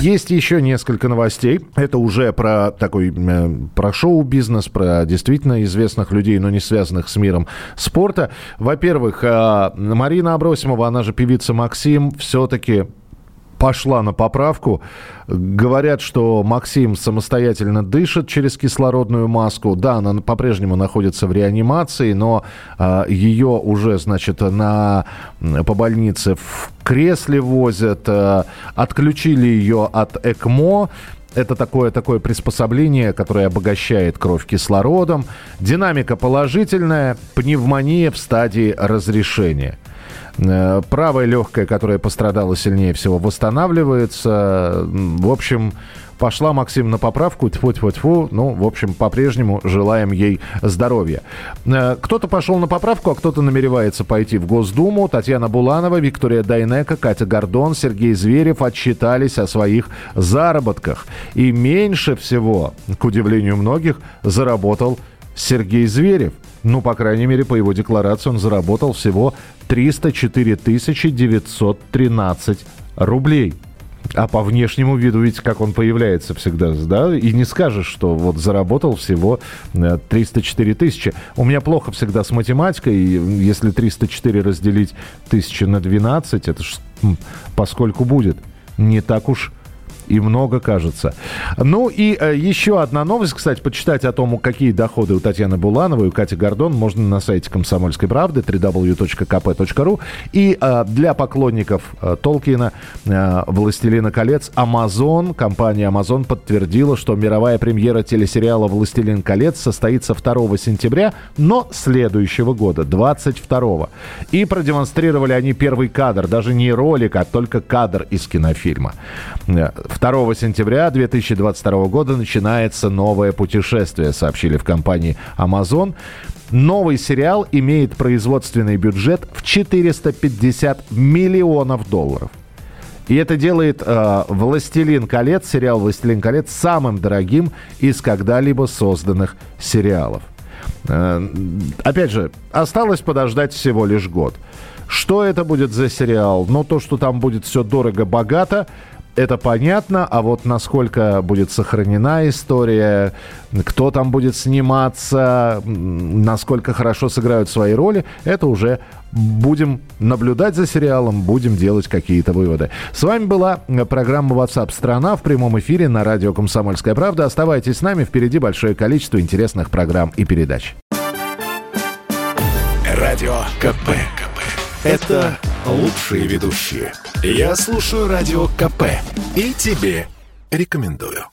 Есть еще несколько новостей. Это уже про такой э, про шоу-бизнес, про действительно известных людей, но не связанных с миром спорта. Во-первых, э, Марина Абросимова, она же певица Максим, все-таки пошла на поправку. Говорят, что Максим самостоятельно дышит через кислородную маску. Да, она по-прежнему находится в реанимации, но э, ее уже, значит, на, по больнице в кресле возят. Э, отключили ее от ЭКМО. Это такое, такое приспособление, которое обогащает кровь кислородом. Динамика положительная, пневмония в стадии разрешения. Э, правая легкая, которая пострадала сильнее всего, восстанавливается. В общем, пошла Максим на поправку, тьфу тьфу тьфу ну, в общем, по-прежнему желаем ей здоровья. Э, кто-то пошел на поправку, а кто-то намеревается пойти в Госдуму. Татьяна Буланова, Виктория Дайнека, Катя Гордон, Сергей Зверев отчитались о своих заработках. И меньше всего, к удивлению многих, заработал Сергей Зверев. Ну, по крайней мере, по его декларации он заработал всего 304 913 рублей. А по внешнему виду, ведь как он появляется всегда, да, и не скажешь, что вот заработал всего 304 э, тысячи. У меня плохо всегда с математикой, если 304 разделить тысячи на 12, это ж поскольку будет не так уж и много, кажется. Ну и э, еще одна новость, кстати, почитать о том, какие доходы у Татьяны Булановой, у Кати Гордон, можно на сайте «Комсомольской правды» www.kp.ru. И э, для поклонников э, Толкина, э, «Властелина колец», Amazon, компания Amazon подтвердила, что мировая премьера телесериала «Властелин колец» состоится 2 сентября, но следующего года, 22 И продемонстрировали они первый кадр, даже не ролик, а только кадр из кинофильма. Э, 2 сентября 2022 года начинается новое путешествие, сообщили в компании Amazon. Новый сериал имеет производственный бюджет в 450 миллионов долларов. И это делает э, «Властелин колец», сериал «Властелин колец» самым дорогим из когда-либо созданных сериалов. Э, опять же, осталось подождать всего лишь год. Что это будет за сериал? Ну, то, что там будет все дорого-богато – это понятно, а вот насколько будет сохранена история, кто там будет сниматься, насколько хорошо сыграют свои роли, это уже будем наблюдать за сериалом, будем делать какие-то выводы. С вами была программа WhatsApp страна в прямом эфире на радио «Комсомольская правда». Оставайтесь с нами, впереди большое количество интересных программ и передач. Радио КП. КП. Это лучшие ведущие. Я слушаю Радио КП и тебе рекомендую.